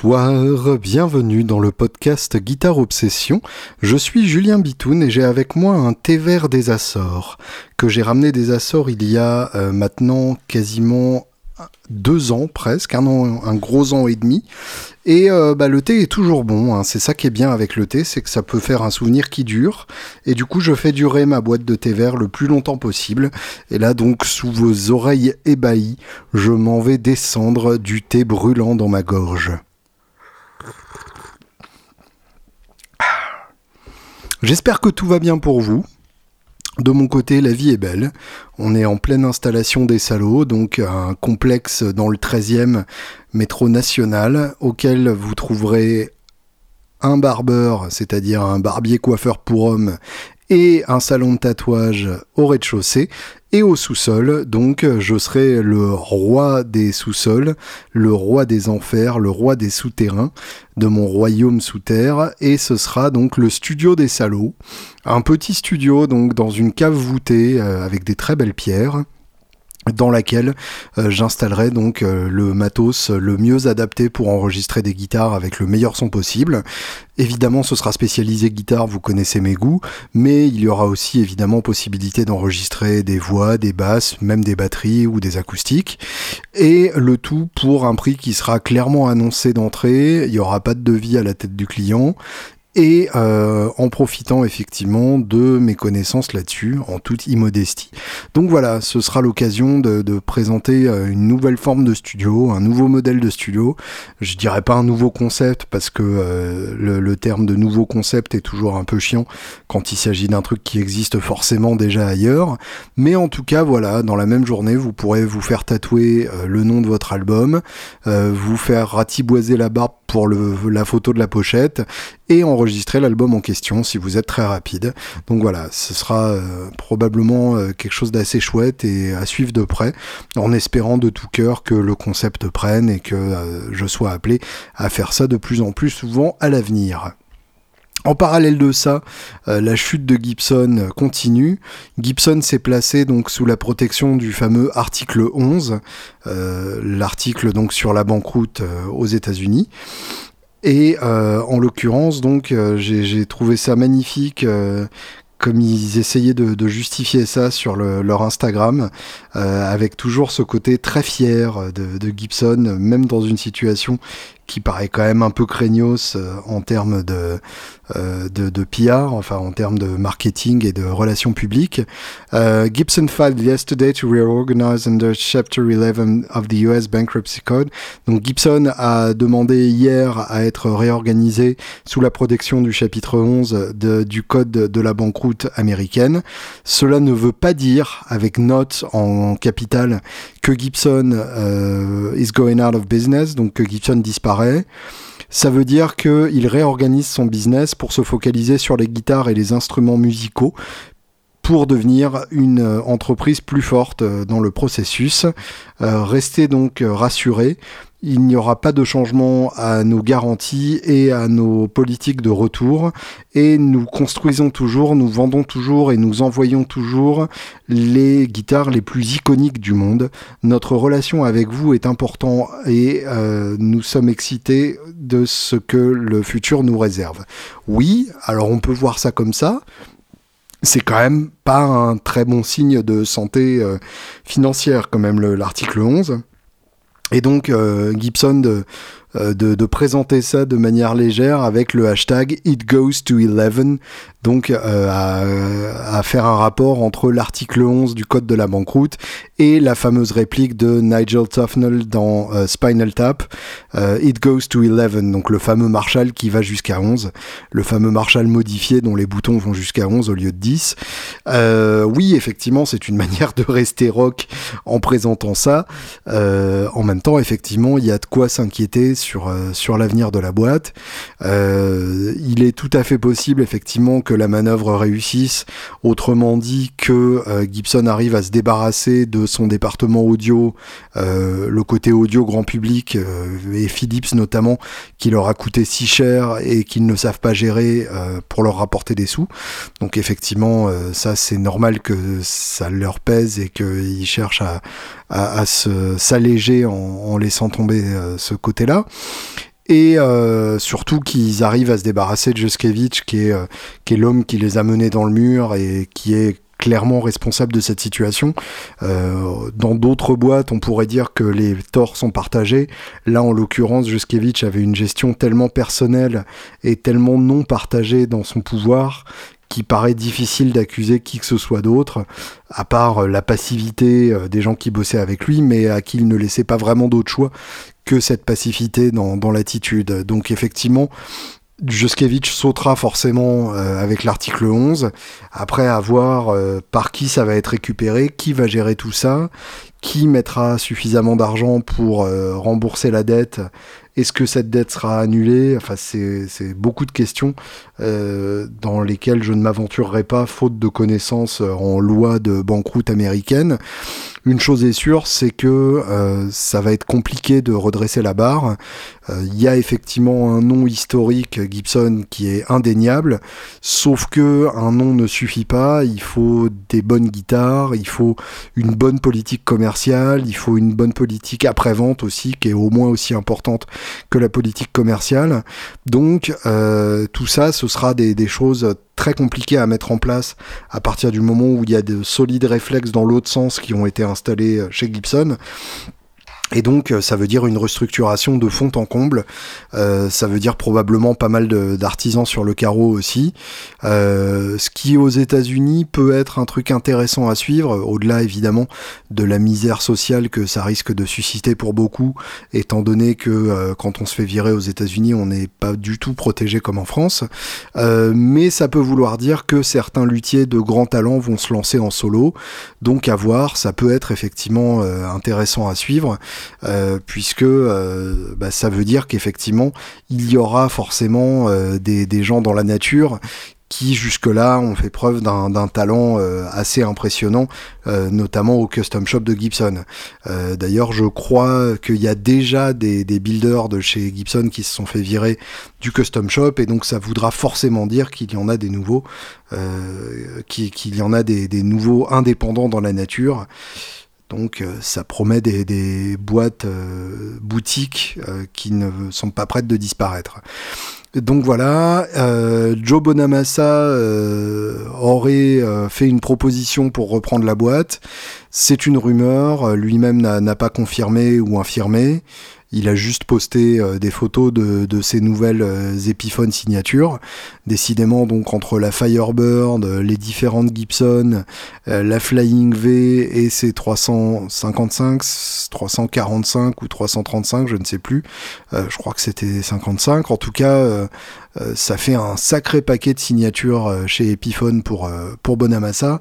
Bonsoir, bienvenue dans le podcast Guitare Obsession. Je suis Julien Bitoun et j'ai avec moi un thé vert des Açores que j'ai ramené des Açores il y a euh, maintenant quasiment deux ans presque, un gros an et demi. Et euh, bah, le thé est toujours bon, hein. c'est ça qui est bien avec le thé, c'est que ça peut faire un souvenir qui dure. Et du coup, je fais durer ma boîte de thé vert le plus longtemps possible. Et là, donc, sous vos oreilles ébahies, je m'en vais descendre du thé brûlant dans ma gorge. J'espère que tout va bien pour vous. De mon côté, la vie est belle. On est en pleine installation des salauds, donc un complexe dans le 13e métro national, auquel vous trouverez un barbeur, c'est-à-dire un barbier coiffeur pour hommes, et un salon de tatouage au rez-de-chaussée, et au sous-sol, donc je serai le roi des sous-sols, le roi des enfers, le roi des souterrains de mon royaume sous terre, et ce sera donc le studio des salauds, un petit studio donc dans une cave voûtée euh, avec des très belles pierres dans laquelle euh, j'installerai donc euh, le matos le mieux adapté pour enregistrer des guitares avec le meilleur son possible. Évidemment, ce sera spécialisé guitare, vous connaissez mes goûts, mais il y aura aussi évidemment possibilité d'enregistrer des voix, des basses, même des batteries ou des acoustiques. Et le tout pour un prix qui sera clairement annoncé d'entrée. Il n'y aura pas de devis à la tête du client et euh, en profitant effectivement de mes connaissances là-dessus, en toute immodestie. Donc voilà, ce sera l'occasion de, présenter euh, une nouvelle forme de studio, un nouveau modèle de studio. Je dirais pas un nouveau concept parce que euh, le, terme de nouveau concept est toujours un peu chiant quand il s'agit d'un truc qui existe forcément déjà ailleurs. Mais en tout cas, voilà, dans la même journée, vous pourrez vous faire tatouer le nom de votre album, vous faire ratiboiser la barbe pour la photo de la pochette et enregistrer l'album en question si vous êtes très rapide. Donc voilà, ce sera euh, probablement euh, quelque chose d'assez chouette et à suivre de près, en espérant de tout cœur que le concept prenne et que euh, je sois appelé à faire ça de plus en plus souvent à l'avenir. En parallèle de ça, la chute de Gibson continue. Gibson s'est placé donc sous la protection du fameux article 11, l'article donc sur la banqueroute aux États-Unis. Et euh, en l'occurrence, donc, euh, j'ai trouvé ça magnifique euh, comme ils essayaient de, justifier ça sur leur Instagram, avec toujours ce côté très fier de, Gibson, même dans une situation qui paraît quand même un peu craignos en termes de, euh, de, PR, enfin en termes de marketing et de relations publiques. Euh, Gibson filed yesterday to reorganize under Chapter 11 of the US Bankruptcy Code. Donc Gibson a demandé hier à être réorganisé sous la protection du chapitre 11 de, du code de la banqueroute américaine. Cela ne veut pas dire, avec note en capital, que Gibson euh, is going out of business, donc que Gibson disparaît. Ça veut dire qu'il réorganise son business pour se focaliser sur les guitares et les instruments musicaux pour devenir une euh, entreprise plus forte euh, dans le processus. Euh, restez donc rassurés, il n'y aura pas de changement à nos garanties et à nos politiques de retour. Et nous construisons toujours, nous vendons toujours et nous envoyons toujours les guitares les plus iconiques du monde. Notre relation avec vous est importante et euh, nous sommes excités de ce que le futur nous réserve. Oui, alors on peut voir ça comme ça c'est quand même pas un très bon signe de santé euh, financière, quand même, l'article 11. Et donc euh, Gibson de, euh, de, présenter ça de manière légère avec le hashtag It Goes to 11, donc euh, à, faire un rapport entre l'article 11 du code de la banqueroute et la fameuse réplique de Nigel Tufnell dans euh, Spinal Tap, It Goes to 11, donc le fameux Marshall qui va jusqu'à 11, le fameux Marshall modifié dont les boutons vont jusqu'à 11 au lieu de 10. oui, effectivement, c'est une manière de rester rock en présentant ça. en même temps, effectivement, il y a de quoi s'inquiéter sur, euh, sur l'avenir de la boîte. Euh, il est tout à fait possible effectivement que la manœuvre réussisse, autrement dit que euh, Gibson arrive à se débarrasser de son département audio, le côté audio grand public et Philips notamment, qui leur a coûté si cher et qu'ils ne savent pas gérer pour leur rapporter des sous. Donc effectivement, ça c'est normal que ça leur pèse et qu'ils cherchent à, à, s'alléger en, laissant tomber ce côté-là. et euh, surtout qu'ils arrivent à se débarrasser de Juskevich, qui est, euh, qui est l'homme qui les a menés dans le mur et qui est clairement responsable de cette situation. Euh, dans d'autres boîtes, on pourrait dire que les torts sont partagés. Là, en l'occurrence, Juskevich avait une gestion tellement personnelle et tellement non partagée dans son pouvoir qui paraît difficile d'accuser qui que ce soit d'autre, à part la passivité des gens qui bossaient avec lui, mais à qui il ne laissait pas vraiment d'autre choix que cette passivité dans, l'attitude. Donc effectivement, Juskevich sautera forcément euh, avec l'article 11, après avoir euh, par qui ça va être récupéré, qui va gérer tout ça, qui mettra suffisamment d'argent pour euh, rembourser la dette est-ce que cette dette sera annulée? Enfin, c'est beaucoup de questions euh, dans lesquelles je ne m'aventurerai pas, faute de connaissances en loi de banqueroute américaine. Une chose est sûre, c'est que euh, ça va être compliqué de redresser la barre. Euh, il y a effectivement un nom historique Gibson qui est indéniable, sauf que un nom ne suffit pas. Il faut des bonnes guitares, il faut une bonne politique commerciale, il faut une bonne politique après-vente aussi, qui est au moins aussi importante que la politique commerciale. Donc euh, tout ça, ce sera des, des, choses très compliquées à mettre en place à partir du moment où il y a de solides réflexes dans l'autre sens qui ont été installés chez Gibson. Et donc, euh, ça veut dire une restructuration de fond en comble. Euh, ça veut dire probablement pas mal d'artisans sur le carreau aussi. Euh, ce qui, aux États-Unis, peut être un truc intéressant à suivre, au-delà évidemment de la misère sociale que ça risque de susciter pour beaucoup, étant donné que euh, quand on se fait virer aux États-Unis, on n'est pas du tout protégé comme en France. Euh, mais ça peut vouloir dire que certains luthiers de grand talent vont se lancer en solo. Donc, à voir, ça peut être effectivement intéressant à suivre. Euh, puisque euh, bah, ça veut dire qu'effectivement, il y aura forcément euh, des, gens dans la nature qui jusque-là ont fait preuve d'un talent assez impressionnant, notamment au custom shop de Gibson. D'ailleurs, je crois qu'il y a déjà des, builders de chez Gibson qui se sont fait virer du custom shop, et donc ça voudra forcément dire qu'il y en a des nouveaux, qu'il y en a des nouveaux indépendants dans la nature. Donc euh, ça promet des, boîtes euh, boutiques euh, qui ne sont pas prêtes de disparaître. Donc voilà, Joe Bonamassa aurait fait une proposition pour reprendre la boîte. C'est une rumeur, lui-même n'a pas confirmé ou infirmé. Il a juste posté euh, des photos de, ses nouvelles euh, Epiphone signatures. Décidément, donc, entre la Firebird, euh, les différentes Gibson, la Flying V et ses 355, 345 ou 335, je ne sais plus. je crois que c'était 55. En tout cas, ça fait un sacré paquet de signatures chez Epiphone pour, pour Bonamassa.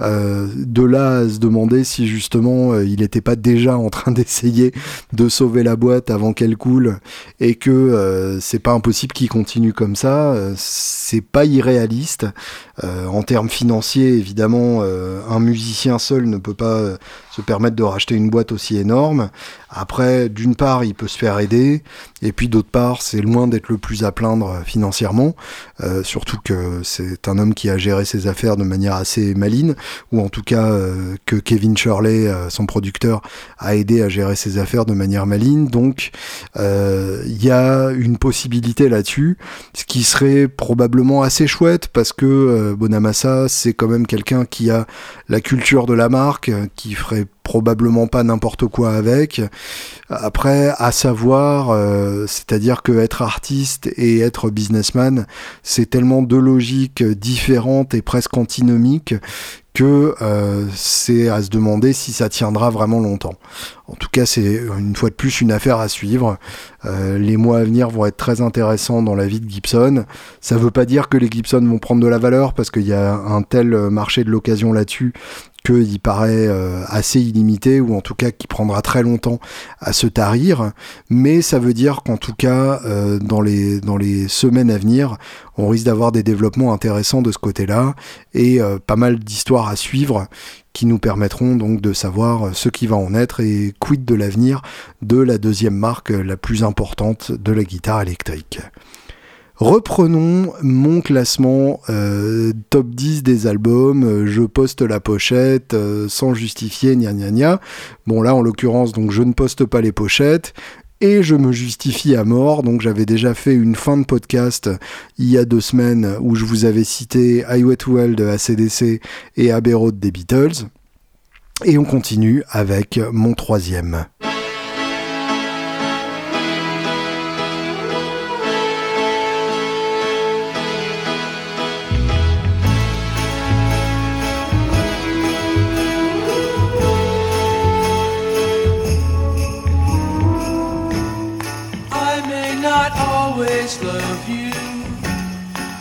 Euh, de là à se demander si justement euh, il n'était pas déjà en train d'essayer de sauver la boîte avant qu'elle coule et que euh, c'est pas impossible qu'il continue comme ça, c'est pas irréaliste. En termes financiers, évidemment, un musicien seul ne peut pas se permettre de racheter une boîte aussi énorme. Après, d'une part, il peut se faire aider, et puis d'autre part, c'est loin d'être le plus à plaindre financièrement, euh, surtout que c'est un homme qui a géré ses affaires de manière assez maline, ou en tout cas euh, que Kevin Shirley, euh, son producteur, a aidé à gérer ses affaires de manière maline. Donc, il y a une possibilité là-dessus, ce qui serait probablement assez chouette parce que Bonamassa, c'est quand même quelqu'un qui a la culture de la marque, qui ferait probablement pas n'importe quoi avec. Après, à savoir, euh, c'est-à-dire que être artiste et être businessman, c'est tellement deux logiques différentes et presque antinomiques que euh, c'est à se demander si ça tiendra vraiment longtemps. En tout cas, c'est une fois de plus une affaire à suivre. Euh, les mois à venir vont être très intéressants dans la vie de Gibson. Ça ne veut pas dire que les Gibson vont prendre de la valeur parce qu'il y a un tel marché de l'occasion là-dessus qu'il paraît euh, assez illimité ou en tout cas qui prendra très longtemps à se tarir. Mais ça veut dire qu'en tout cas, euh, dans, les, dans les semaines à venir, on risque d'avoir des développements intéressants de ce côté-là et euh, pas mal d'histoires à suivre qui nous permettront donc de savoir ce qui va en être et quid de l'avenir de la deuxième marque la plus importante de la guitare électrique. Reprenons mon classement euh, top 10 des albums. Euh, je poste la pochette euh, sans justifier, gna gna gna. Bon là en l'occurrence donc je ne poste pas les pochettes. et je me justifie à mort. Donc j'avais déjà fait une fin de podcast il y a deux semaines où je vous avais cité Highway to Hell de ACDC et Abbey Road des Beatles. Et on continue avec mon troisième.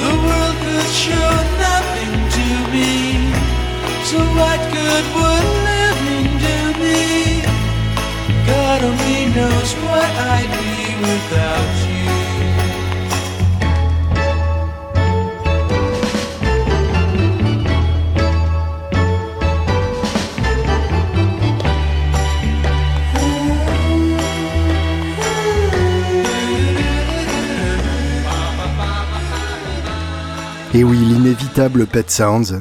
The world could show nothing to me. So what good would living do me? God only knows what I'd be without. Et oui, l'inévitable Pet Sounds,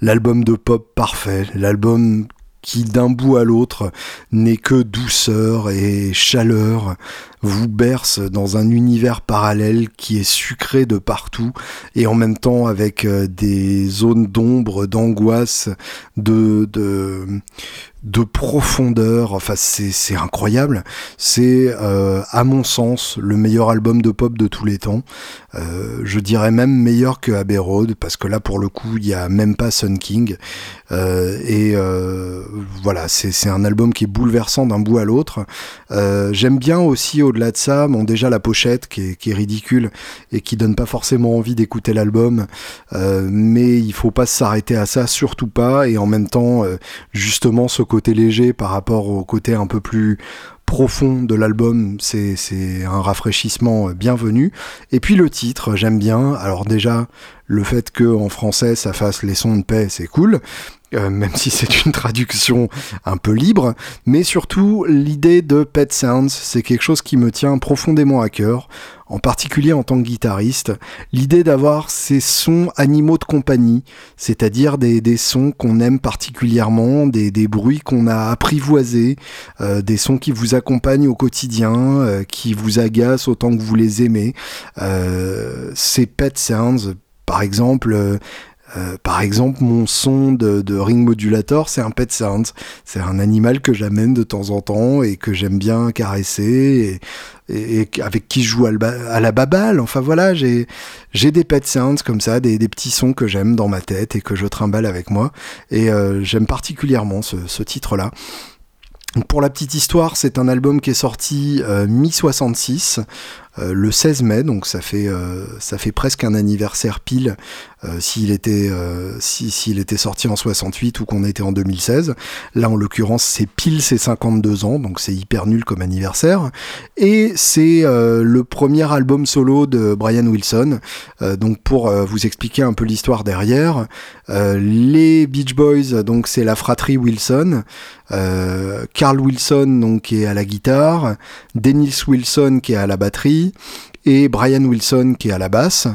l'album de pop parfait, l'album qui d'un bout à l'autre n'est que douceur et chaleur, vous berce dans un univers parallèle qui est sucré de partout et en même temps avec euh, des zones d'ombre, d'angoisse, de, de, de profondeur. Enfin, c'est incroyable. C'est, euh, à mon sens, le meilleur album de pop de tous les temps. Euh, je dirais même meilleur que Abbey Road, parce que là, pour le coup, il n'y a même pas Sun King. Et voilà, c'est un album qui est bouleversant d'un bout à l'autre. J'aime bien aussi, de ça, déjà la pochette qui est, ridicule et qui donne pas forcément envie d'écouter l'album. mais il faut pas s'arrêter à ça, surtout pas. Et en même temps, justement, ce côté léger par rapport au côté un peu plus profond de l'album, c'est un rafraîchissement bienvenu. Et puis le titre, j'aime bien. Alors déjà, le fait que en français ça fasse les sons de paix, c'est cool. Euh, même si c'est une traduction un peu libre, mais surtout l'idée de Pet Sounds, c'est quelque chose qui me tient profondément à cœur, en particulier en tant que guitariste, l'idée d'avoir ces sons animaux de compagnie, c'est-à-dire des, des, sons qu'on aime particulièrement, des, des bruits qu'on a apprivoisés, euh, des sons qui vous accompagnent au quotidien, euh, qui vous agacent autant que vous les aimez. ces Pet Sounds, par exemple, euh, par exemple, mon son de, ring modulator, c'est un pet sound. C'est un animal que j'amène de temps en temps et que j'aime bien caresser et, avec qui je joue à, la baballe. Enfin voilà, j'ai des pet sounds comme ça, des, petits sons que j'aime dans ma tête et que je trimballe avec moi. Et euh, j'aime particulièrement ce, titre-là. Pour la petite histoire, c'est un album qui est sorti euh, mi-66, le 16 mai, donc ça fait presque un anniversaire pile euh, s'il était, euh, s'il était sorti en 68 ou qu'on était en 2016. Là, en l'occurrence, c'est pile ses 52 ans, donc c'est hyper nul comme anniversaire. Et c'est euh, le premier album solo de Brian Wilson. donc pour vous expliquer un peu l'histoire derrière, les Beach Boys, donc c'est la fratrie Wilson. Carl Wilson donc qui est à la guitare, Dennis Wilson qui est à la batterie et Brian Wilson qui est à la basse.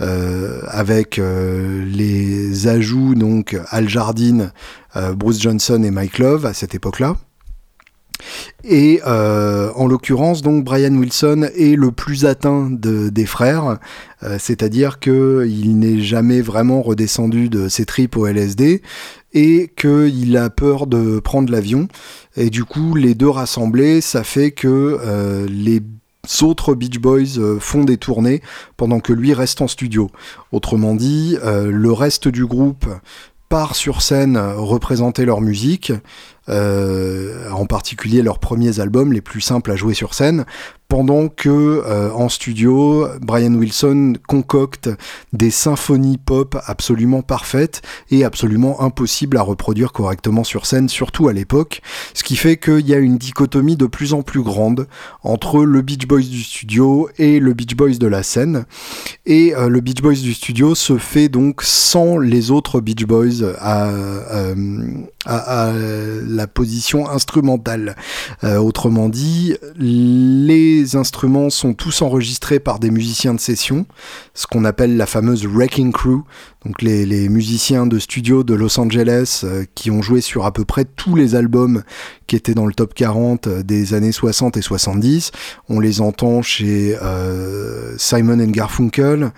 Euh, avec euh, les ajouts donc Al Jardine, euh, Bruce Johnson et Mike Love à cette époque-là. Et en l'occurrence, donc Brian Wilson est le plus atteint des frères, c'est-à-dire qu'il n'est jamais vraiment redescendu de ses tripes au LSD et qu'il a peur de prendre l'avion. Et du coup, les deux rassemblés, ça fait que les autres Beach Boys euh, font des tournées pendant que lui reste en studio. Autrement dit, euh, le reste du groupe part sur scène représenter leur musique, en particulier leurs premiers albums les plus simples à jouer sur scène, pendant que euh, en studio, Brian Wilson concocte des symphonies pop absolument parfaites et absolument impossibles à reproduire correctement sur scène, surtout à l'époque, ce qui fait qu'il y a une dichotomie de plus en plus grande entre le Beach Boys du studio et le Beach Boys de la scène. Et euh, le Beach Boys du studio se fait donc sans les autres Beach Boys euh, à, la position instrumentale. autrement dit, les instruments sont tous enregistrés par des musiciens de session, ce qu'on appelle la fameuse Wrecking Crew, donc les, musiciens de studio de Los Angeles euh, qui ont joué sur à peu près tous les albums qui étaient dans le top 40 euh, des années 60 et 70. On les entend chez euh, Simon Garfunkel,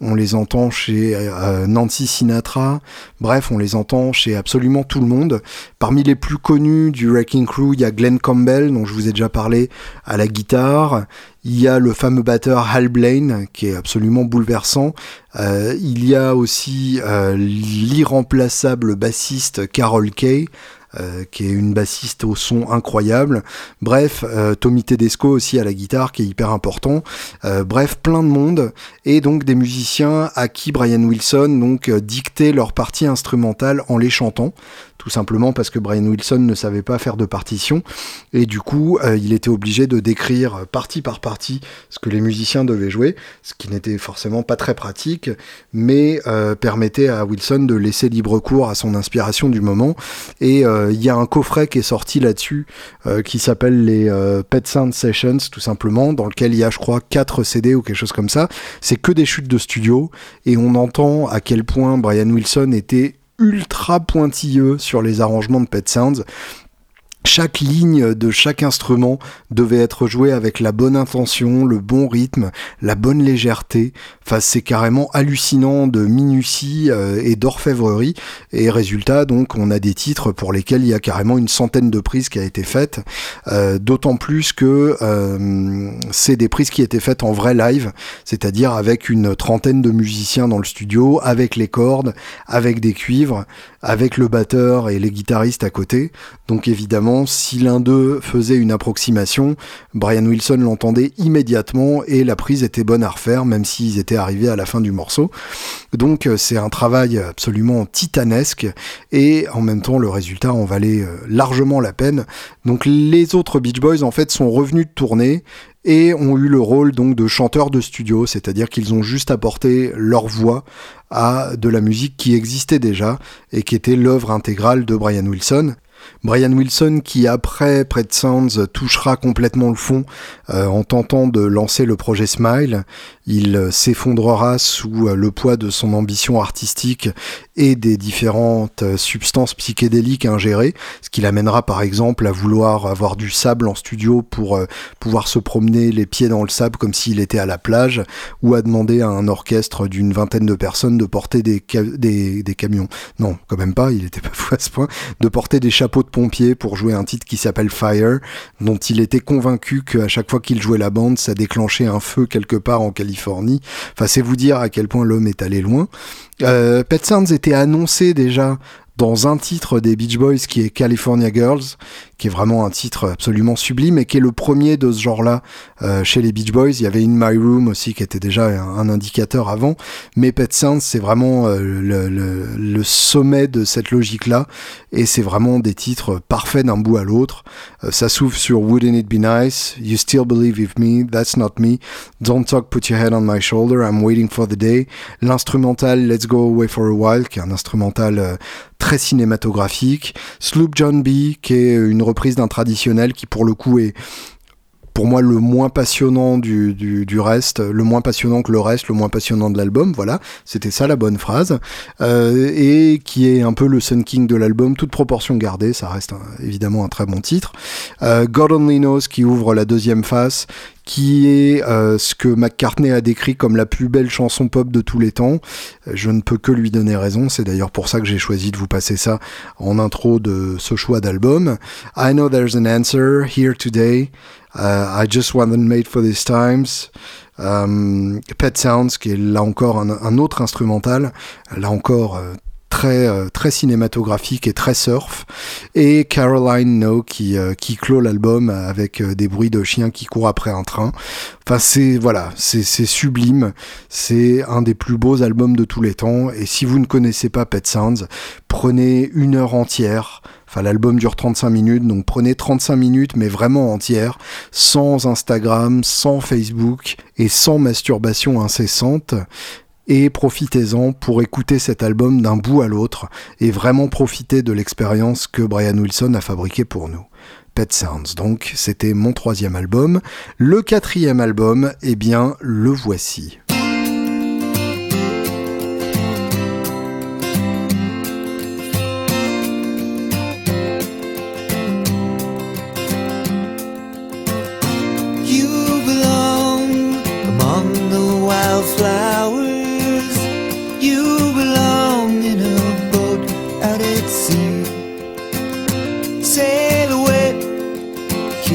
on les entend chez euh, Nancy Sinatra, bref, on les entend chez absolument tout le monde. Parmi les plus connus du Wrecking Crew, il y a Glenn Campbell, dont je vous ai déjà parlé, à la guitare. Il y a le fameux batteur Hal Blaine, qui est absolument bouleversant. Euh, il y a aussi euh, l'irremplaçable bassiste Carol Kay, euh, qui est une bassiste au son incroyable. Bref, euh, Tommy Tedesco aussi à la guitare, qui est hyper important. Euh, bref, plein de monde et donc des musiciens à qui Brian Wilson donc dictait leur partie instrumentale en les chantant tout simplement parce que Brian Wilson ne savait pas faire de partition, et du coup, euh, il était obligé de décrire partie par partie ce que les musiciens devaient jouer, ce qui n'était forcément pas très pratique, mais euh, permettait à Wilson de laisser libre cours à son inspiration du moment. Et euh, il y a un coffret qui est sorti là-dessus, qui s'appelle les Pet Sound Sessions, tout simplement, dans lequel il y a, je crois, 4 CD ou quelque chose comme ça. C'est que des chutes de studio, et on entend à quel point Brian Wilson était ultra pointilleux sur les arrangements de Pet Sounds chaque ligne de chaque instrument devait être jouée avec la bonne intention, le bon rythme, la bonne légèreté. Enfin, c'est carrément hallucinant de minutie euh, et d'orfèvrerie. Et résultat, donc, on a des titres pour lesquels il y a carrément une centaine de prises qui a été faite. Euh, d'autant plus que euh, c'est des prises qui étaient faites en vrai live, c'est-à-dire avec une trentaine de musiciens dans le studio, avec les cordes, avec des cuivres, avec le batteur et les guitaristes à côté. Donc évidemment, si l'un d'eux faisait une approximation, Brian Wilson l'entendait immédiatement et la prise était bonne à refaire, même s'ils étaient arrivés à la fin du morceau. Donc euh, c'est un travail absolument titanesque et en même temps le résultat en valait euh, largement la peine. Donc les autres Beach Boys en fait sont revenus de tournée et ont eu le rôle donc de chanteurs de studio, c'est-à-dire qu'ils ont juste apporté leur voix à de la musique qui existait déjà et qui était l'œuvre intégrale de Brian Wilson. Brian Wilson qui après Pet Sounds touchera complètement le fond euh, en tentant de lancer le projet Smile. Il euh, s'effondrera sous euh, le poids de son ambition artistique et des différentes substances psychédéliques ingérées, ce qui l'amènera par exemple à vouloir avoir du sable en studio pour pouvoir se promener les pieds dans le sable comme s'il était à la plage, ou à demander à un orchestre d'une vingtaine de personnes de porter des, des, des, camions. Non, quand même pas, il était pas fou à ce point, de porter des chapeaux de pompier pour jouer un titre qui s'appelle Fire, dont il était convaincu qu'à chaque fois qu'il jouait la bande, ça déclenchait un feu quelque part en Californie. Enfin, c'est vous dire à quel point l'homme est allé loin. Euh, Pet Sounds était annoncé déjà dans un titre des Beach Boys qui est California Girls, qui est vraiment un titre absolument sublime et qui est le premier de ce genre-là euh, chez les Beach Boys. Il y avait In My Room aussi qui était déjà un, indicateur avant, mais Pet Sounds c'est vraiment euh, le, sommet de cette logique-là. Et c'est vraiment des titres parfaits d'un bout à l'autre. Euh, ça s'ouvre sur Wouldn't It Be Nice, You Still Believe with Me, That's Not Me, Don't Talk, Put Your Head on My Shoulder, I'm Waiting for the Day, l'instrumental Let's Go Away for a While, qui est un instrumental très cinématographique, Sloop John B, qui est une reprise d'un traditionnel qui pour le coup est pour moi le moins passionnant du, du, reste, le moins passionnant que le reste, le moins passionnant de l'album, voilà, c'était ça la bonne phrase, euh, et qui est un peu le Sun King de l'album, toute proportion gardée, ça reste évidemment un très bon titre. Euh, God Only Knows qui ouvre la deuxième face, qui est euh, ce que McCartney a décrit comme la plus belle chanson pop de tous les temps. Je ne peux que lui donner raison, c'est d'ailleurs pour ça que j'ai choisi de vous passer ça en intro de ce choix d'album. I know there's an answer here today. Uh, I just wasn't made for these times. Um, Pet Sounds, qui est là encore un, autre instrumental, là encore euh, très très cinématographique et très surf, et Caroline No qui qui clôt l'album avec des bruits de chiens qui courent après un train. Enfin c'est voilà, c'est sublime, c'est un des plus beaux albums de tous les temps. Et si vous ne connaissez pas Pet Sounds, prenez une heure entière Enfin, l'album dure 35 minutes, donc prenez 35 minutes, mais vraiment entières, sans Instagram, sans Facebook et sans masturbation incessante. Et profitez-en pour écouter cet album d'un bout à l'autre et vraiment profiter de l'expérience que Brian Wilson a fabriquée pour nous. Pet Sounds, donc c'était mon troisième album. Le quatrième album, eh bien, le voici.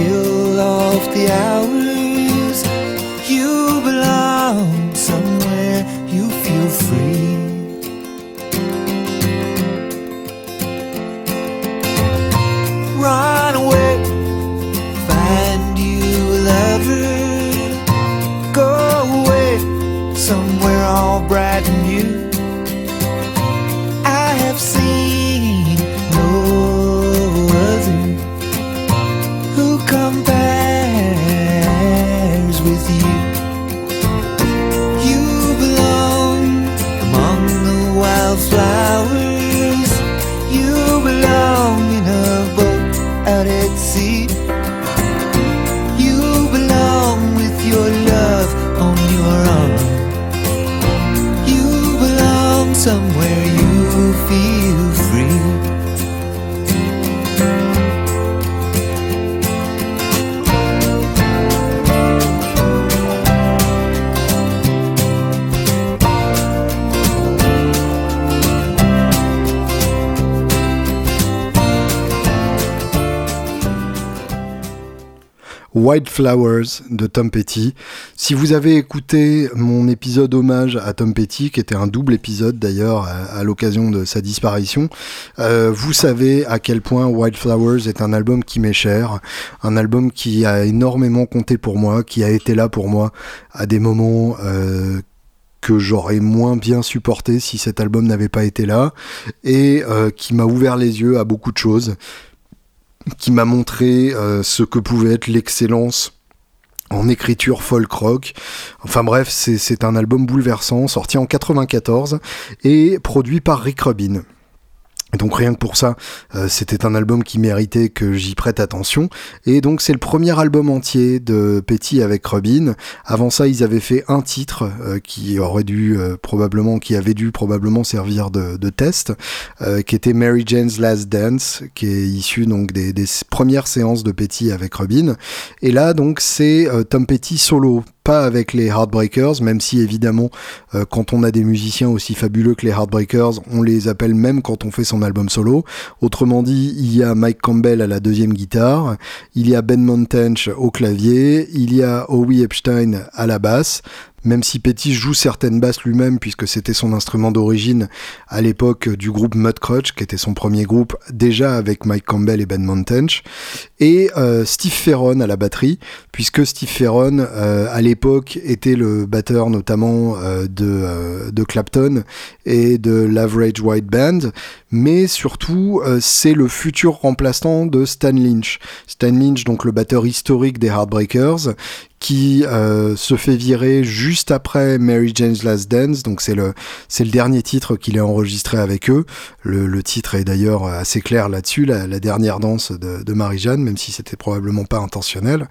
chill of the hours. You belong somewhere you feel free. Flowers de Tom Petty. Si vous avez écouté mon épisode hommage à Tom Petty, qui était un double épisode d'ailleurs à, l'occasion de sa disparition, euh, vous savez à quel point White Flowers est un album qui m'est cher, un album qui a énormément compté pour moi, qui a été là pour moi à des moments euh, que j'aurais moins bien supporté si cet album n'avait pas été là et euh, qui m'a ouvert les yeux à beaucoup de choses qui m'a montré euh, ce que pouvait être l'excellence en écriture folk rock. Enfin bref, c'est un album bouleversant, sorti en 94 et produit par Rick Rubin donc rien que pour ça, euh, c'était un album qui méritait que j'y prête attention. Et donc c'est le premier album entier de Petty avec Robin. Avant ça, ils avaient fait un titre euh, qui aurait dû euh, probablement, qui avait dû probablement servir de, test, qui était Mary Jane's Last Dance, qui est issu donc des, des premières séances de Petty avec Robin. Et là donc c'est Tom Petty solo pas avec les Heartbreakers, même si évidemment, euh, quand on a des musiciens aussi fabuleux que les Heartbreakers, on les appelle même quand on fait son album solo. Autrement dit, il y a Mike Campbell à la deuxième guitare, il y a Ben Montench au clavier, il y a Howie Epstein à la basse, même si Petty joue certaines basses lui-même, puisque c'était son instrument d'origine à l'époque du groupe Mudcrutch, qui était son premier groupe, déjà avec Mike Campbell et Ben Montench, et euh, Steve Ferron à la batterie, puisque Steve Ferron, euh, à l'époque, était le batteur notamment euh, de, Clapton et de l'Average White Band, mais surtout, c'est le futur remplaçant de Stan Lynch. Stan Lynch, donc le batteur historique des Heartbreakers, qui euh, se fait virer juste après Mary Jane's Last Dance. Donc c'est le c'est le dernier titre qu'il a enregistré avec eux. Le, le titre est d'ailleurs assez clair là-dessus, la, la, dernière danse de, de Marie Jeanne, même si c'était probablement pas intentionnel.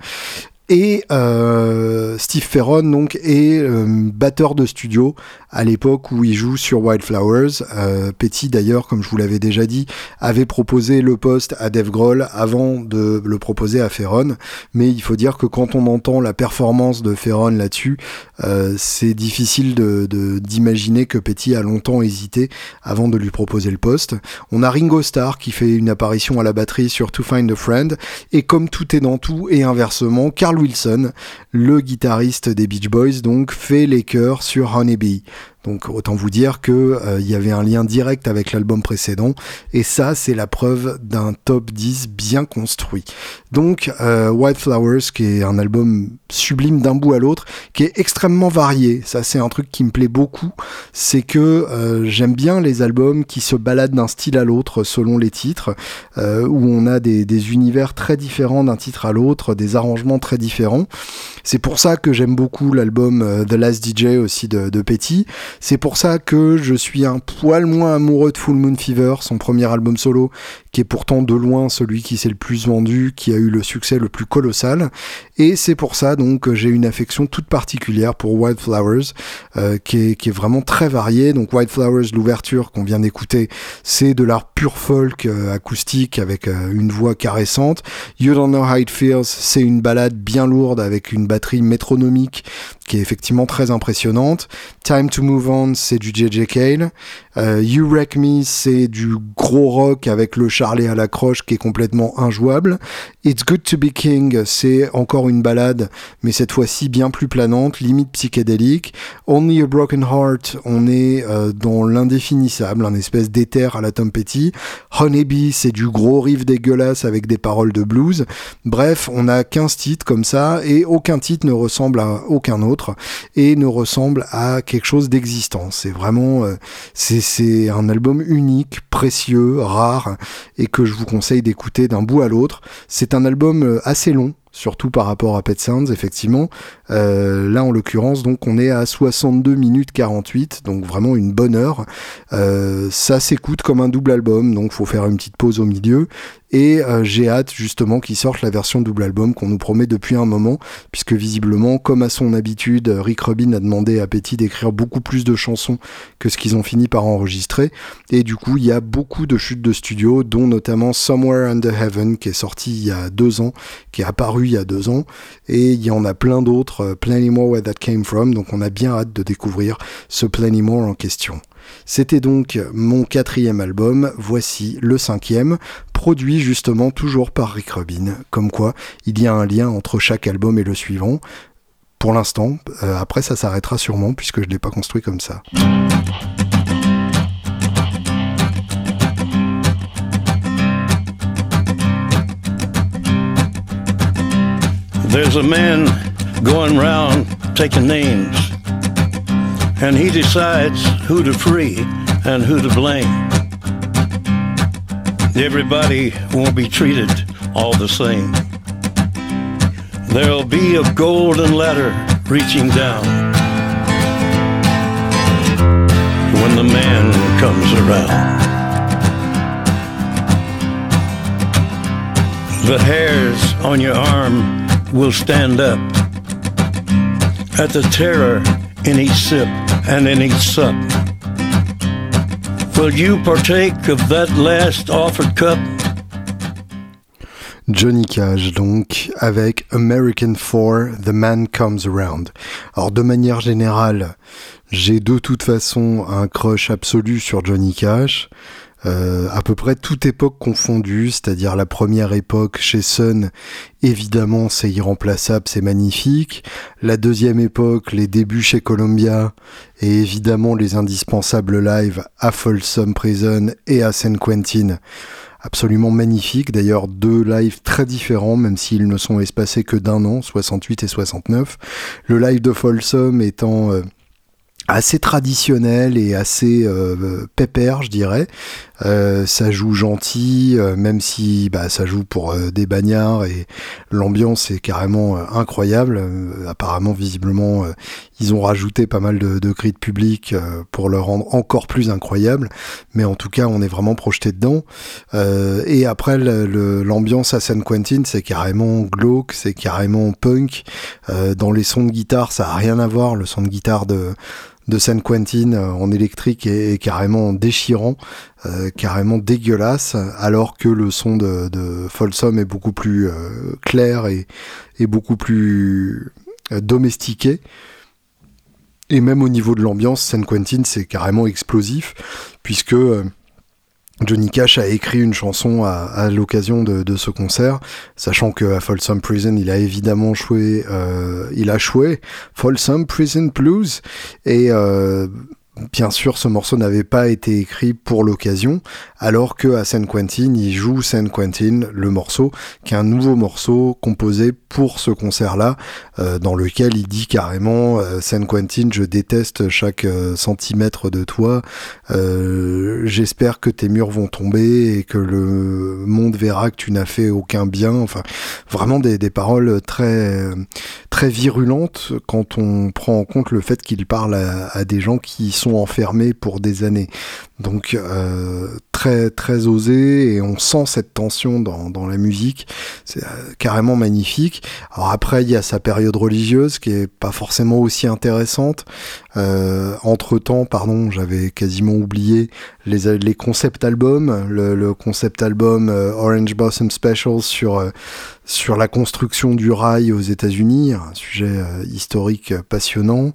Et euh, Steve Ferron donc est euh, batteur de studio à l'époque où il joue sur Wildflowers. Euh, Petty d'ailleurs, comme je vous l'avais déjà dit, avait proposé le poste à Dave Grohl avant de le proposer à Ferron. Mais il faut dire que quand on entend la performance de Ferron là-dessus, euh, c'est difficile d'imaginer que Petty a longtemps hésité avant de lui proposer le poste. On a Ringo Starr qui fait une apparition à la batterie sur To Find a Friend. Et comme tout est dans tout et inversement, Carl Wilson, le guitariste des Beach Boys, donc fait les chœurs sur Honeybee. Donc autant vous dire que euh, il y avait un lien direct avec l'album précédent et ça c'est la preuve d'un top 10 bien construit. Donc euh, White Flowers qui est un album sublime d'un bout à l'autre qui est extrêmement varié. Ça c'est un truc qui me plaît beaucoup, c'est que euh, j'aime bien les albums qui se baladent d'un style à l'autre selon les titres où on a des univers très différents d'un titre à l'autre, des arrangements très différents. C'est pour ça que j'aime beaucoup l'album The Last DJ aussi de, de Petty. C'est pour ça que je suis un poil moins amoureux de Full Moon Fever, son premier album solo, qui est pourtant de loin celui qui s'est le plus vendu, qui a eu le succès le plus colossal. Et c'est pour ça donc que j'ai une affection toute particulière pour White Flowers, euh, qui, est, vraiment très variée. Donc White Flowers, l'ouverture qu'on vient d'écouter, c'est de l'art pur folk euh, acoustique avec euh, une voix caressante. You Don't Know How It Feels, c'est une balade bien lourde avec une batterie métronomique qui est effectivement très impressionnante. Time to Move On, c'est du JJ Cale. Euh, you Wreck Me, c'est du gros rock avec le charlet à la croche qui est complètement injouable. It's Good to Be King, c'est encore une balade, mais cette fois-ci bien plus planante, limite psychédélique. Only a Broken Heart, on est euh, dans l'indéfinissable, un espèce d'éther à la Tom Petty. Honeybee, c'est du gros riff dégueulasse avec des paroles de blues. Bref, on a 15 titres comme ça, et aucun titre ne ressemble à aucun autre, et ne ressemble à quelque chose d'existant. C'est vraiment... Euh, c'est un album unique, précieux, rare, et que je vous conseille d'écouter d'un bout à l'autre. C'est un album euh, assez long, surtout par rapport à Pet Sounds, effectivement. Euh, là, en l'occurrence, donc, on est à 62 minutes 48, donc vraiment une bonne heure. Ça s'écoute comme un double album, donc faut faire une petite pause au milieu. Et euh, j'ai hâte justement qu'il sorte la version double album qu'on nous promet depuis un moment, puisque visiblement, comme à son habitude, Rick Rubin a demandé à Petty d'écrire beaucoup plus de chansons que ce qu'ils ont fini par enregistrer. Et du coup, il y a beaucoup de chutes de studio, dont notamment Somewhere Under Heaven, qui est sorti il y a deux ans, qui est apparu il y a deux ans. Et il y en a plein d'autres, euh, Plenty More Where That Came From. Donc on a bien hâte de découvrir ce Plenty More en question. C'était donc mon quatrième album, voici le cinquième, produit justement toujours par Rick Rubin, comme quoi il y a un lien entre chaque album et le suivant. Pour l'instant, euh, après ça s'arrêtera sûrement puisque je ne l'ai pas construit comme ça. There's a man going round taking names. And he decides who to free and who to blame. Everybody won't be treated all the same. There'll be a golden ladder reaching down when the man comes around. The hairs on your arm will stand up at the terror in each sip and. Will you partake of that last offered cup? Johnny Cage, donc, avec American 4, The Man Comes Around. Alors, de manière générale, j'ai de toute façon un crush absolu sur Johnny Cash. Euh, à peu près toute époque confondue, c'est-à-dire la première époque chez Sun, évidemment c'est irremplaçable, c'est magnifique. La deuxième époque, les débuts chez Columbia, et évidemment les indispensables lives à Folsom Prison et à San Quentin. Absolument magnifique, d'ailleurs deux lives très différents, même s'ils ne sont espacés que d'un an, 68 et 69. Le live de Folsom étant... Euh, assez traditionnel et assez euh, pépère, je dirais. Euh, ça joue gentil, euh, même si bah, ça joue pour euh, des bagnards et l'ambiance est carrément incroyable. apparemment, visiblement, ils ont rajouté pas mal de, de cris de public pour le rendre encore plus incroyable. Mais en tout cas, on est vraiment projeté dedans. et après, l'ambiance à San Quentin, c'est carrément glauque, c'est carrément punk. dans les sons de guitare, ça a rien à voir. Le son de guitare de de San Quentin en électrique est, carrément déchirant. Euh, carrément dégueulasse, alors que le son de, Folsom est beaucoup plus euh, clair et, et, beaucoup plus euh, domestiqué. Et même au niveau de l'ambiance, San Quentin, c'est carrément explosif, puisque Johnny Cash a écrit une chanson à, l'occasion de, ce concert, sachant que à Folsom Prison, il a évidemment joué, il a joué Folsom Prison Blues, et bien sûr, ce morceau n'avait pas été écrit pour l'occasion, alors que à San Quentin, il joue San Quentin, le morceau, qui est un nouveau morceau composé pour ce concert-là, euh, dans lequel il dit carrément euh, San Quentin, je déteste chaque euh, centimètre de toi. J'espère que tes murs vont tomber et que le monde verra que tu n'as fait aucun bien. Enfin, vraiment des, des paroles très très virulentes quand on prend en compte le fait qu'il parle à, à des gens qui sont enfermés pour des années. Donc euh, très très osé et on sent cette tension dans, dans la musique. C'est euh, carrément magnifique. Alors après il y a sa période religieuse qui est pas forcément aussi intéressante. Euh, entre temps, pardon, j'avais quasiment oublié les, les concept albums, le, concept album euh, Orange Blossom Special sur euh, sur la construction du rail aux États-Unis, un sujet euh, historique passionnant.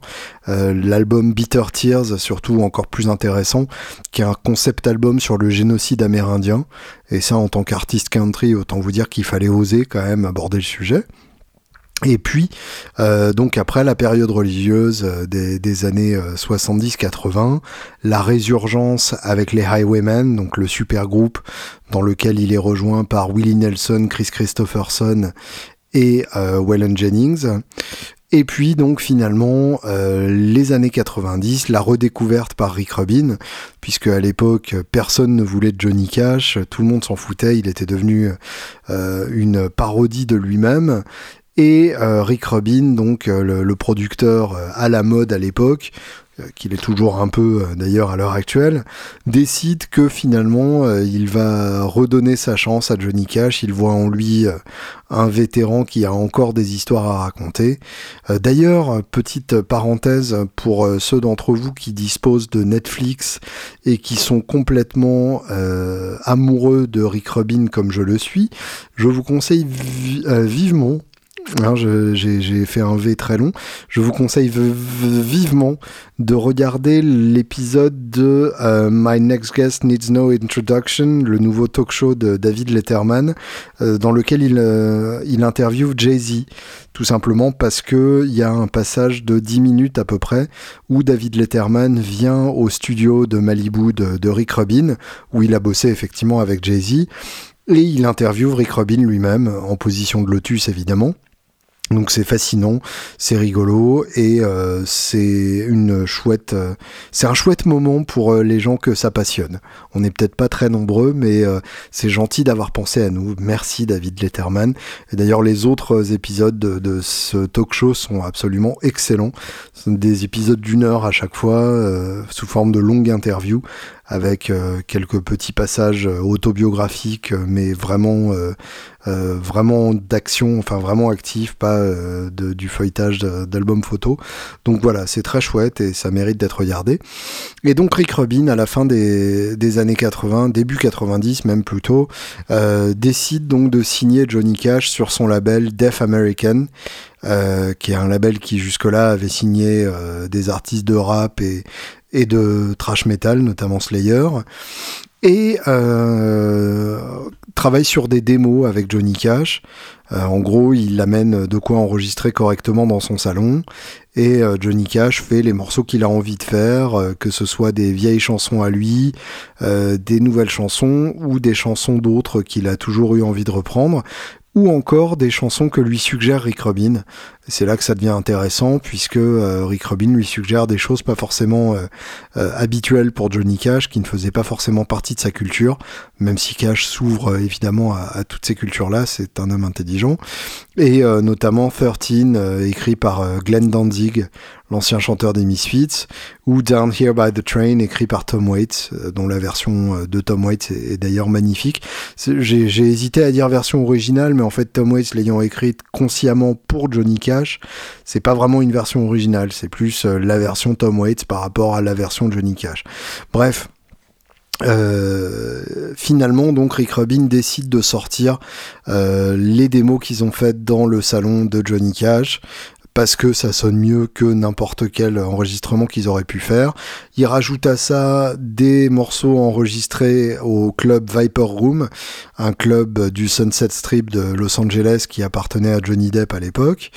L'album Bitter Tears, surtout encore plus intéressant, qui est un concept album sur le génocide amérindien. Et ça, en tant qu'artiste country, autant vous dire qu'il fallait oser quand même aborder le sujet. Et puis, euh, donc après la période religieuse euh, des, années 70-80, euh, la résurgence avec les Highwaymen, donc le super groupe dans lequel il est rejoint par Willie Nelson, Chris Christopherson et Waylon Jennings. Et puis donc finalement les années 90, la redécouverte par Rick Rubin, puisque à l'époque personne ne voulait de Johnny Cash, tout le monde s'en foutait, il était devenu une parodie de lui-même, et euh, Rick Rubin, donc euh, le, producteur euh, à la mode à l'époque, qu'il est toujours un peu d'ailleurs à l'heure actuelle, décide que finalement il va redonner sa chance à Johnny Cash, il voit en lui un vétéran qui a encore des histoires à raconter. d'ailleurs, petite parenthèse pour ceux d'entre vous qui disposent de Netflix et qui sont complètement amoureux de Rick Rubin comme je le suis, je vous conseille vivement j'ai fait un V très long. Je vous conseille vivement de regarder l'épisode de euh, My Next Guest Needs No Introduction, le nouveau talk show de David Letterman, euh, dans lequel il, euh, interviewe Jay-Z. Tout simplement parce que il y a un passage de 10 minutes à peu près où David Letterman vient au studio de Malibu de, de Rick Rubin, où il a bossé effectivement avec Jay-Z. Et il interviewe Rick Rubin lui-même, en position de lotus évidemment. Donc c'est fascinant, c'est rigolo et euh, c'est une chouette, euh, c'est un chouette moment pour euh, les gens que ça passionne. On n'est peut-être pas très nombreux, mais c'est gentil d'avoir pensé à nous. Merci David Letterman. Et d'ailleurs les autres épisodes de, de, ce talk show sont absolument excellents. Ce sont des épisodes d'une heure à chaque fois, sous forme de longues interviews avec quelques petits passages autobiographiques, mais vraiment euh, vraiment d'action, enfin vraiment actif, pas euh, de, du feuilletage d'albums photo. Donc voilà, c'est très chouette et ça mérite d'être regardé. Et donc Rick Rubin, à la fin des, des années 80, début 90 même plutôt, euh, décide donc de signer Johnny Cash sur son label Deaf American. Euh, qui est un label qui jusque-là avait signé euh, des artistes de rap et, et de trash metal, notamment Slayer et euh, travaille sur des démos avec Johnny Cash. Euh, en gros, il amène de quoi enregistrer correctement dans son salon et euh, Johnny Cash fait les morceaux qu'il a envie de faire, que ce soit des vieilles chansons à lui, des nouvelles chansons ou des chansons d'autres qu'il a toujours eu envie de reprendre ou encore des chansons que lui suggère Rick Rubin. C'est là que ça devient intéressant puisque euh, Rick Rubin lui suggère des choses pas forcément euh, euh, habituelles pour Johnny Cash, qui ne faisaient pas forcément partie de sa culture, même si Cash s'ouvre évidemment à, toutes ces cultures-là, c'est un homme intelligent. Et notamment 13, écrit par Glenn Danzig, l'ancien chanteur des Misfits, ou Down Here by the Train, écrit par Tom Waits, dont la version de Tom Waits est, est d'ailleurs magnifique. J'ai hésité à dire version originale, mais en fait Tom Waits l'ayant écrite consciemment pour Johnny Cash, c'est pas vraiment une version originale, c'est plus euh, la version Tom Waits par rapport à la version Johnny Cash. Bref, euh, finalement, donc Rick Rubin décide de sortir euh, les démos qu'ils ont faites dans le salon de Johnny Cash parce que ça sonne mieux que n'importe quel enregistrement qu'ils auraient pu faire. Il rajoute à ça des morceaux enregistrés au club Viper Room, un club du Sunset Strip de Los Angeles qui appartenait à Johnny Depp à l'époque.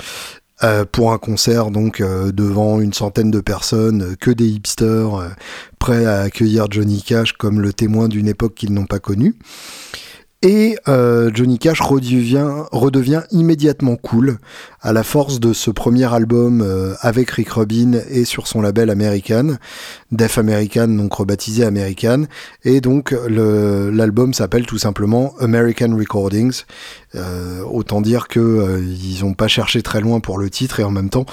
pour un concert donc devant une centaine de personnes, que des hipsters prêts à accueillir Johnny Cash comme le témoin d'une époque qu'ils n'ont pas connue. Et euh, Johnny Cash redevient, immédiatement cool à la force de ce premier album euh, avec Rick Rubin et sur son label American, Def American, donc rebaptisé American. Et donc l'album s'appelle tout simplement American Recordings. Euh, autant dire que ils n'ont pas cherché très loin pour le titre et en même temps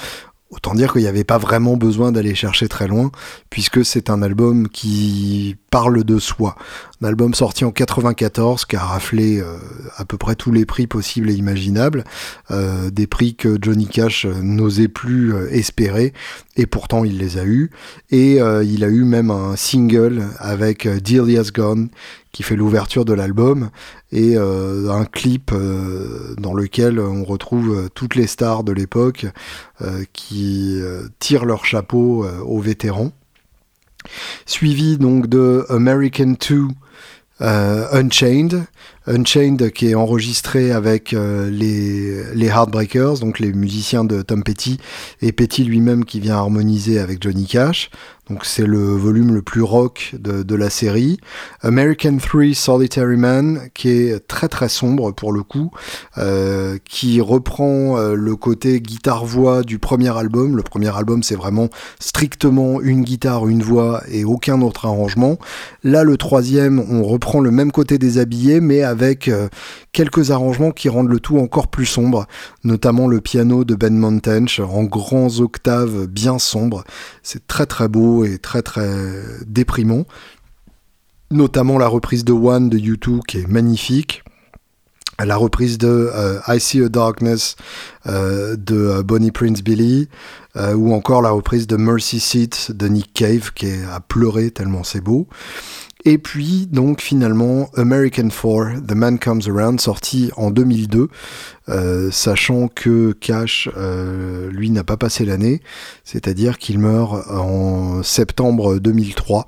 Autant dire qu'il n'y avait pas vraiment besoin d'aller chercher très loin, puisque c'est un album qui parle de soi. Un album sorti en 94 qui a raflé euh, à peu près tous les prix possibles et imaginables, euh, des prix que Johnny Cash n'osait plus euh, espérer, et pourtant il les a eus. Et il a eu même un single avec Delia's Gone, qui fait l'ouverture de l'album, et euh, un clip euh, dans lequel on retrouve euh, toutes les stars de l'époque qui tirent leur chapeau aux vétérans. Suivi donc de American 2 Unchained, Unchained qui est enregistré avec les, les Heartbreakers, donc les musiciens de Tom Petty, et Petty lui-même qui vient harmoniser avec Johnny Cash. Donc c'est le volume le plus rock de, la série. American 3 Solitary Man, qui est très très sombre pour le coup, euh, qui reprend euh, le côté guitare-voix du premier album. Le premier album c'est vraiment strictement une guitare, une voix et aucun autre arrangement. Là le troisième, on reprend le même côté des habillés, mais avec euh, quelques arrangements qui rendent le tout encore plus sombre, notamment le piano de Ben Montench en grands octaves bien sombres. C'est très très beau et très très déprimant. Notamment la reprise de One de U2 qui est magnifique. La reprise de euh, I See a Darkness euh, de euh, Bonnie Prince Billy, ou encore la reprise de Mercy Seat de Nick Cave qui est à pleurer tellement c'est beau. Et puis, donc, finalement, American 4, The Man Comes Around, sorti en 2002, euh, sachant que Cash, euh, lui, n'a pas passé l'année, c'est-à-dire qu'il meurt en septembre 2003,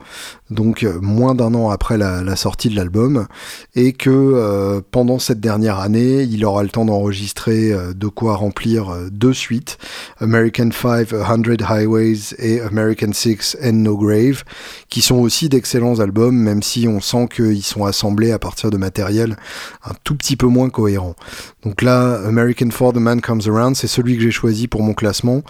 donc moins d'un an après la, sortie de l'album, et que euh, pendant cette dernière année, il aura le temps d'enregistrer de quoi remplir deux suites, American 5, 100 Highways et American 6 and No Grave, qui sont aussi d'excellents albums, même si on sent qu'ils sont assemblés à partir de matériel un tout petit peu moins cohérent. Donc là, American For The Man Comes Around, c'est celui que j'ai choisi pour mon classement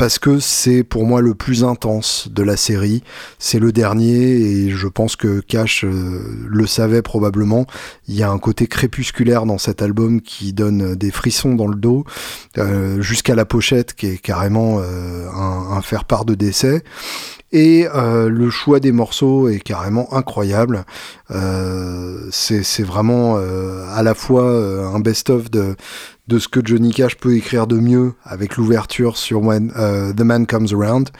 parce que c'est pour moi le plus intense de la série. C'est le dernier et je pense que Cash euh, le savait probablement. Il y a un côté crépusculaire dans cet album qui donne des frissons dans le dos, euh, jusqu'à la pochette qui est carrément euh, un, un faire-part de décès. Et euh, le choix des morceaux est carrément incroyable. Euh, c'est vraiment euh, à la fois un best-of de, de ce que Johnny Cash peut écrire de mieux avec l'ouverture sur When The Man Comes Around,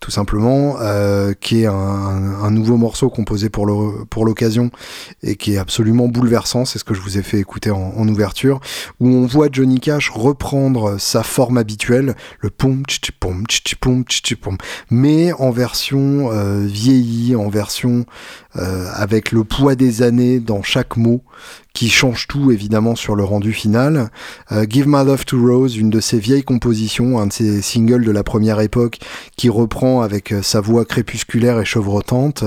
tout simplement, euh, qui est un, nouveau morceau composé pour le pour l'occasion et qui est absolument bouleversant. C'est ce que je vous ai fait écouter en, ouverture, où on voit Johnny Cash reprendre sa forme habituelle, le pom pom pom pom, mais en version euh, vieillie, en version avec le poids des années dans chaque mot, qui change tout évidemment sur le rendu final. Euh, Give My Love to Rose, une de ses vieilles compositions, un de ses singles de la première époque, qui reprend avec euh, sa voix crépusculaire et chevrotante,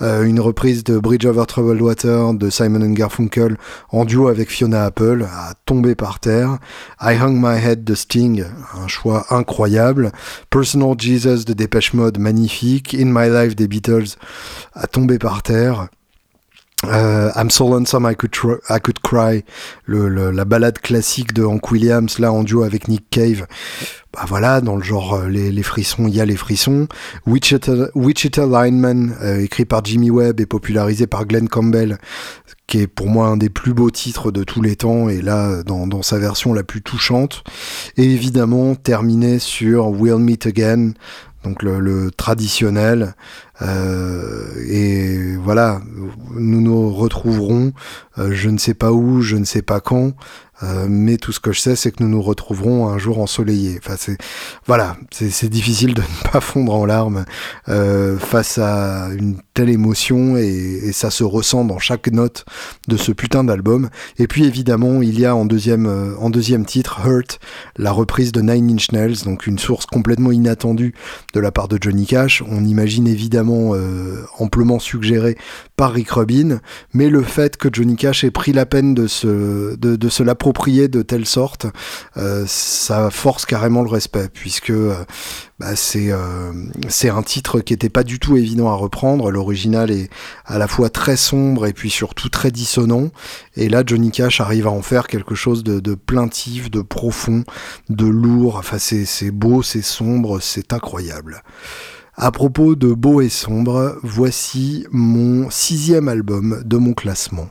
euh, une reprise de Bridge Over Troubled Water de Simon Garfunkel en duo avec Fiona Apple, à tomber par terre. I Hung My Head de Sting, un choix incroyable. Personal Jesus de Depeche Mode, magnifique. In My Life des Beatles, à tomber par terre. Euh, I'm so lonesome I could, I could cry, la balade classique de Hank Williams, là en duo avec Nick Cave. Bah voilà, dans le genre euh, les, frissons, il y a les frissons. Wichita, Wichita Lineman, euh, écrit par Jimmy Webb et popularisé par Glenn Campbell, qui est pour moi un des plus beaux titres de tous les temps, et là dans, sa version la plus touchante. Et évidemment terminé sur We'll Meet Again, donc le traditionnel et voilà, nous nous retrouverons, je ne sais pas où, je ne sais pas quand, euh, mais tout ce que je sais, c'est que nous nous retrouverons un jour ensoleillé. Enfin, c'est voilà, c'est difficile de ne pas fondre en larmes euh, face à une telle émotion et, ça se ressent dans chaque note de ce putain d'album. Et puis évidemment, il y a en deuxième euh, en deuxième titre Hurt, la reprise de Nine Inch Nails, donc une source complètement inattendue de la part de Johnny Cash. On imagine évidemment euh, amplement suggéré par Rick Rubin, mais le fait que Johnny Cash ait pris la peine de se l'approprier de telle sorte, euh, ça force carrément le respect, puisque euh, bah, c'est un titre qui était pas du tout évident à reprendre. L'original est à la fois très sombre et puis surtout très dissonant. Et là, Johnny Cash arrive à en faire quelque chose de, de plaintif, de profond, de lourd. Enfin, c'est beau, c'est sombre, c'est incroyable. À propos de beau et sombre, voici mon sixième album de mon classement.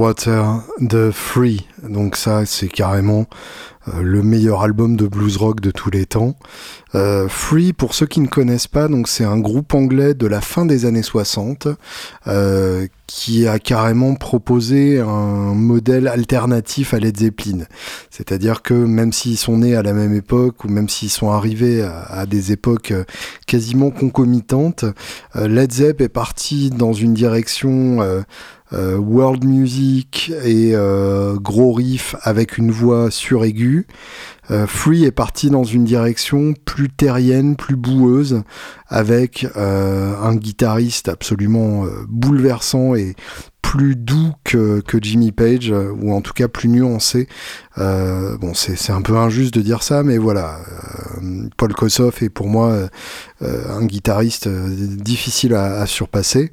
Water de Free. Donc ça, c'est carrément euh, le meilleur album de blues rock de tous les temps. Euh, Free, pour ceux qui ne connaissent pas, donc c'est un groupe anglais de la fin des années 60 euh, qui a carrément proposé un modèle alternatif à Led Zeppelin. C'est-à-dire que même s'ils sont nés à la même époque ou même s'ils sont arrivés à, des époques quasiment concomitantes, Led Zepp est parti dans une direction euh, world music et euh, gros riff avec une voix suraiguë. Euh, Free est parti dans une direction plus terrienne, plus boueuse, avec un guitariste absolument bouleversant et plus doux que, Jimmy Page, ou en tout cas plus nuancé. bon, c'est un peu injuste de dire ça, mais voilà. Paul Kossoff est pour moi un guitariste difficile à surpasser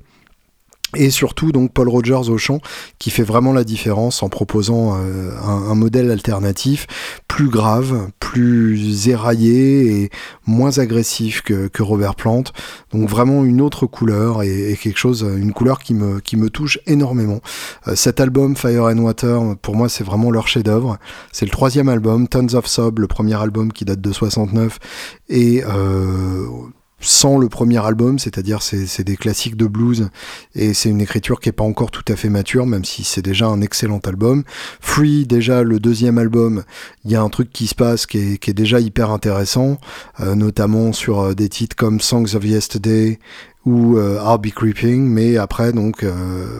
et surtout donc Paul Rogers au chant qui fait vraiment la différence en proposant euh, un, modèle alternatif plus grave, plus éraillé et moins agressif que, Robert Plant. Donc vraiment une autre couleur et, quelque chose, une couleur qui me, qui me touche énormément. Euh, cet album Fire and Water, pour moi c'est vraiment leur chef-d'œuvre. C'est le troisième album, Tons of Sob, le premier album qui date de 69 et euh, sans le premier album, c'est-à-dire c'est des classiques de blues et c'est une écriture qui est pas encore tout à fait mature, même si c'est déjà un excellent album. Free, déjà le deuxième album, il y a un truc qui se passe qui est, qui est déjà hyper intéressant, euh, notamment sur euh, des titres comme Songs of Yesterday ou I'll Be Creeping, mais après donc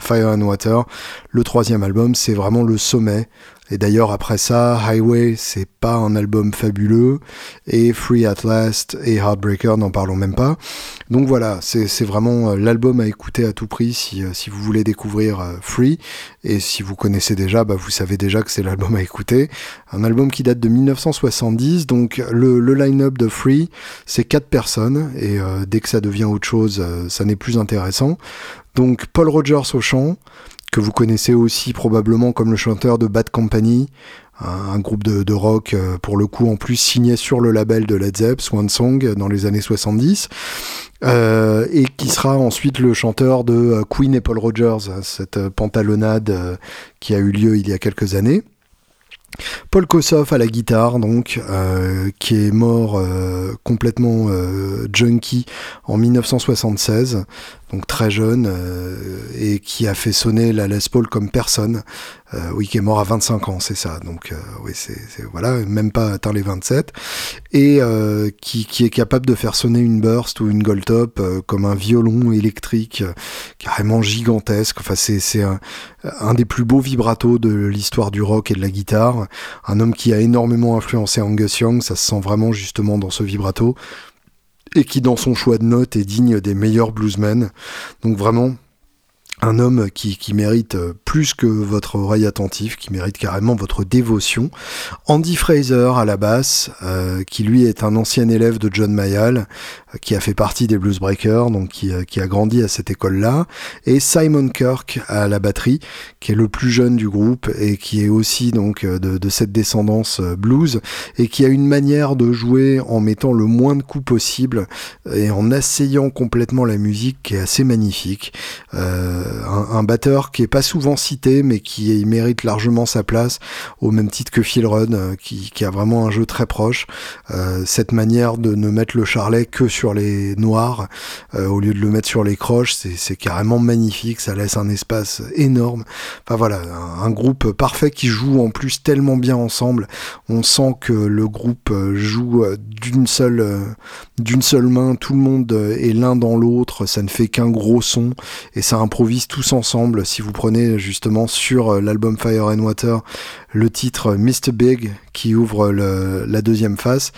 Fire and Water, le troisième album, c'est vraiment le sommet et d'ailleurs, après ça, Highway, c'est pas un album fabuleux. Et Free at Last et Heartbreaker, n'en parlons même pas. Donc voilà, c'est vraiment euh, l'album à écouter à tout prix si, euh, si vous voulez découvrir euh, Free. Et si vous connaissez déjà, bah vous savez déjà que c'est l'album à écouter. Un album qui date de 1970. Donc le, le line-up de Free, c'est quatre personnes. Et dès que ça devient autre chose, ça n'est plus intéressant. Donc Paul Rogers au chant que vous connaissez aussi probablement comme le chanteur de Bad Company, un, groupe de, rock euh, pour le coup en plus signé sur le label de Led Zepp, Swan Song, dans les années 70, euh, et qui sera ensuite le chanteur de euh, Queen et Paul Rogers, cette pantalonnade qui a eu lieu il y a quelques années. Paul Kossoff à la guitare, donc, qui est mort complètement junkie en 1976 donc très jeune, euh, et qui a fait sonner la Les Paul comme personne. Euh, oui, qui est mort à 25 ans, c'est ça. Donc euh, oui, c'est voilà, même pas atteint les 27, et qui, qui, est capable de faire sonner une burst ou une gold top comme un violon électrique carrément gigantesque. Enfin, c'est un, un des plus beaux vibratos de l'histoire du rock et de la guitare. Un homme qui a énormément influencé Angus Young, ça se sent vraiment justement dans ce vibrato et qui dans son choix de notes est digne des meilleurs bluesmen. Donc vraiment, un homme qui, mérite euh, plus que votre oreille attentive, qui mérite carrément votre dévotion. Andy Fraser à la basse, euh, qui lui est un ancien élève de John Mayall, qui a fait partie des Blues Breakers, donc qui, qui, a grandi à cette école-là, et Simon Kirk à la batterie, qui est le plus jeune du groupe et qui est aussi donc de, de cette descendance blues et qui a une manière de jouer en mettant le moins de coups possible et en asseyant complètement la musique qui est assez magnifique. Euh, un, batteur qui est pas souvent cité, mais qui mérite largement sa place, au même titre que Phil Rudd, euh, qui, a vraiment un jeu très proche. Euh, cette manière de ne mettre le charlet que sur les noirs, au lieu de le mettre sur les croches, c'est carrément magnifique, ça laisse un espace énorme. Enfin voilà, un, groupe parfait qui joue en plus tellement bien ensemble. On sent que le groupe joue d'une seule, d'une seule main, tout le monde est l'un dans l'autre, ça ne fait qu'un gros son et ça improvise tous ensemble. Si vous prenez justement sur euh, l'album Fire and Water le titre Mr. Big qui ouvre la deuxième face,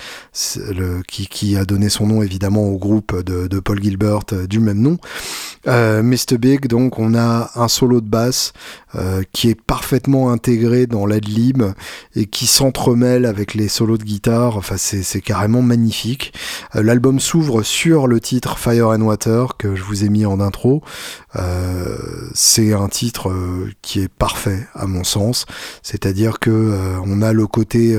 qui, a donné son nom évidemment au groupe de, Paul Gilbert euh, du même nom. Euh, Mr. Big, donc on a un solo de basse qui est parfaitement intégré dans l'adlib et qui s'entremêle avec les solos de guitare. Enfin, c'est carrément magnifique. L'album s'ouvre sur le titre Fire and Water que je vous ai mis en intro. Euh, c'est un titre euh, qui est parfait à mon sens, c'est-à-dire que euh, on a le côté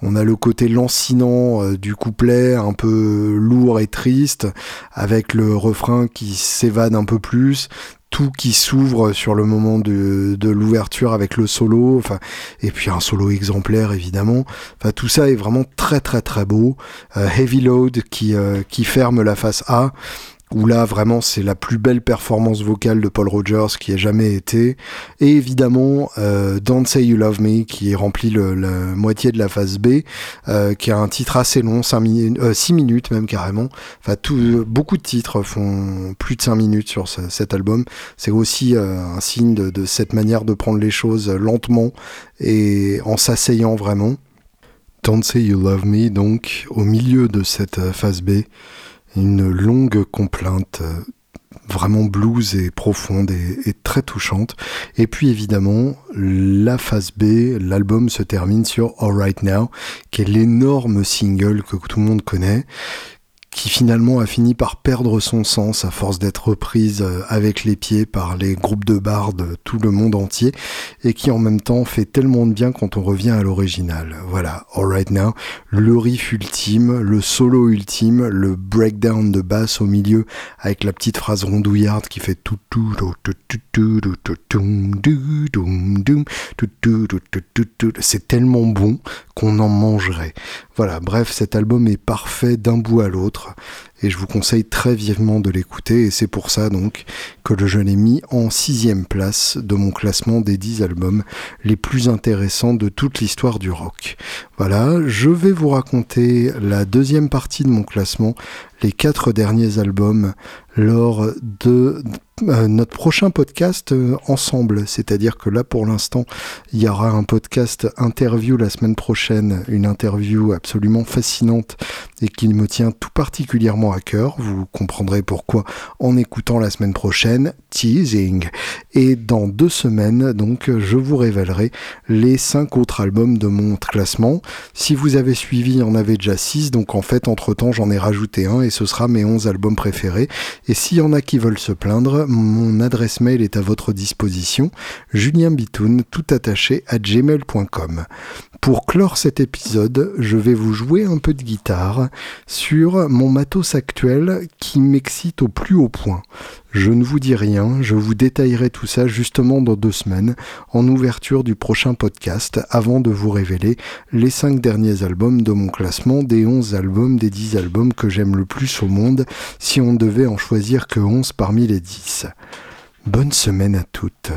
on a le côté lancinant du couplet, un peu lourd et triste, avec le refrain qui s'évade un peu plus, tout qui s'ouvre sur le moment de, de l'ouverture avec le solo, enfin, et puis un solo exemplaire évidemment. Enfin, tout ça est vraiment très très très beau. Heavy Load qui, qui ferme la face A où là vraiment c'est la plus belle performance vocale de Paul Rogers qui ait jamais été. Et évidemment euh, Don't Say You Love Me qui remplit la moitié de la phase B, euh, qui a un titre assez long, 5 minutes, euh, 6 minutes même carrément. Enfin beaucoup de titres font plus de 5 minutes sur cet album. C'est aussi un signe de, de cette manière de prendre les choses lentement et en s'asseyant vraiment. Don't Say You Love Me donc au milieu de cette phase B une longue complainte euh, vraiment blues et profonde et, très touchante. Et puis évidemment, la phase B, l'album se termine sur All Right Now, qui est l'énorme single que tout le monde connaît, qui finalement a fini par perdre son sens à force d'être reprise euh, avec les pieds par les groupes de bars de tout le monde entier et qui en même temps fait tellement de bien quand on revient à l'original. Voilà, Alright Now, le riff ultime, le solo ultime, le breakdown de basse au milieu avec la petite phrase rondouillarde qui fait tout tout c'est tellement bon qu'on en mangerait. Voilà, bref, cet album est parfait d'un bout à l'autre. Et je vous conseille très vivement de l'écouter et c'est pour ça donc que je l'ai mis en sixième place de mon classement des 10 albums les plus intéressants de toute l'histoire du rock. Voilà, je vais vous raconter la deuxième partie de mon classement, les quatre derniers albums lors de euh, notre prochain podcast euh, ensemble. C'est-à-dire que là, pour l'instant, il y aura un podcast interview la semaine prochaine, une interview absolument fascinante et qui me tient tout particulièrement à cœur. Vous comprendrez pourquoi en écoutant la semaine prochaine. Teasing. Et dans deux semaines, donc, je vous révélerai les cinq autres albums de mon classement. Si vous avez suivi, il y en avait déjà six, donc en fait, entre-temps, j'en ai rajouté un et ce sera mes onze albums préférés. Et s'il y en a qui veulent se plaindre, mon adresse mail est à votre disposition, Julien Bitoun, tout attaché à gmail.com. Pour clore cet épisode, je vais vous jouer un peu de guitare sur mon matos actuel qui m'excite au plus haut point. Je ne vous dis rien, je vous détaillerai tout ça justement dans deux semaines en ouverture du prochain podcast avant de vous révéler les cinq derniers albums de mon classement des 11 albums des 10 albums que j'aime le plus au monde si on devait en choisir que 11 parmi les 10. Bonne semaine à toutes.